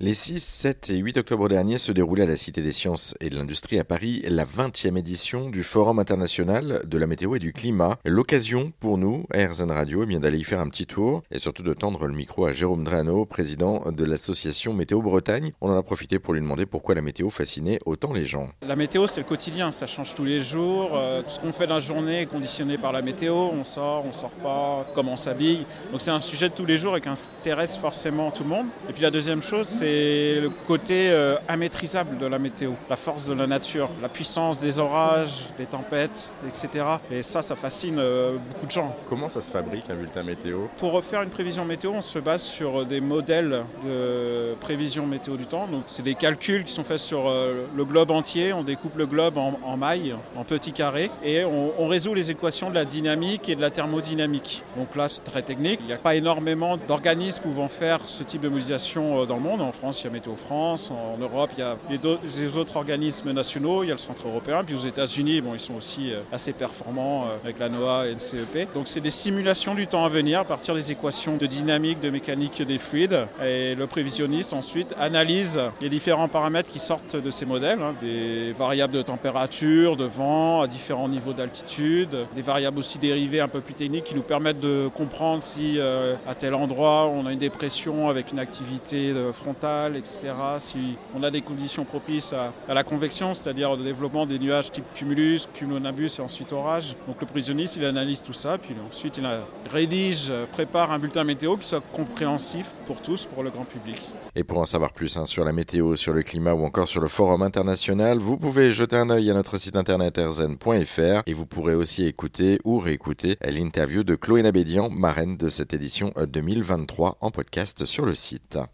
Les 6, 7 et 8 octobre dernier se déroulait à la Cité des Sciences et de l'Industrie à Paris la 20e édition du Forum international de la météo et du climat. L'occasion pour nous, RZN Radio, eh d'aller y faire un petit tour et surtout de tendre le micro à Jérôme Drano, président de l'association Météo Bretagne. On en a profité pour lui demander pourquoi la météo fascinait autant les gens. La météo, c'est le quotidien, ça change tous les jours. Euh, tout ce qu'on fait dans la journée est conditionné par la météo. On sort, on sort pas, comment on s'habille. Donc c'est un sujet de tous les jours et qui intéresse forcément tout le monde. Et puis la deuxième chose, c'est c'est le côté euh, immaîtrisable de la météo, la force de la nature, la puissance des orages, des tempêtes, etc. Et ça, ça fascine euh, beaucoup de gens. Comment ça se fabrique un bulletin météo? Pour faire une prévision météo, on se base sur des modèles de prévision météo du temps. Donc, c'est des calculs qui sont faits sur euh, le globe entier. On découpe le globe en, mailles, en petits carrés, et on, on résout les équations de la dynamique et de la thermodynamique. Donc là, c'est très technique. Il n'y a pas énormément d'organismes pouvant faire ce type de modélisation dans le monde. France, il y a Météo France. En Europe, il y a les autres organismes nationaux. Il y a le Centre européen. Puis aux États-Unis, bon, ils sont aussi euh, assez performants euh, avec la NOAA et le CEP. Donc, c'est des simulations du temps à venir à partir des équations de dynamique, de mécanique des fluides. Et le prévisionniste, ensuite, analyse les différents paramètres qui sortent de ces modèles, hein. des variables de température, de vent, à différents niveaux d'altitude, des variables aussi dérivées un peu plus techniques qui nous permettent de comprendre si euh, à tel endroit on a une dépression avec une activité frontale etc. Si on a des conditions propices à, la convection, c'est-à-dire au développement des nuages type cumulus, cumulonimbus et ensuite orage. Donc le prisonniste, il analyse tout ça, puis ensuite il rédige, prépare un bulletin météo qui soit compréhensif pour tous, pour le grand public. Et pour en savoir plus hein, sur la météo, sur le climat ou encore sur le forum international, vous pouvez jeter un œil à notre site internet rzn.fr et vous pourrez aussi écouter ou réécouter l'interview de Chloé Nabédian, marraine de cette édition 2023 en podcast sur le site.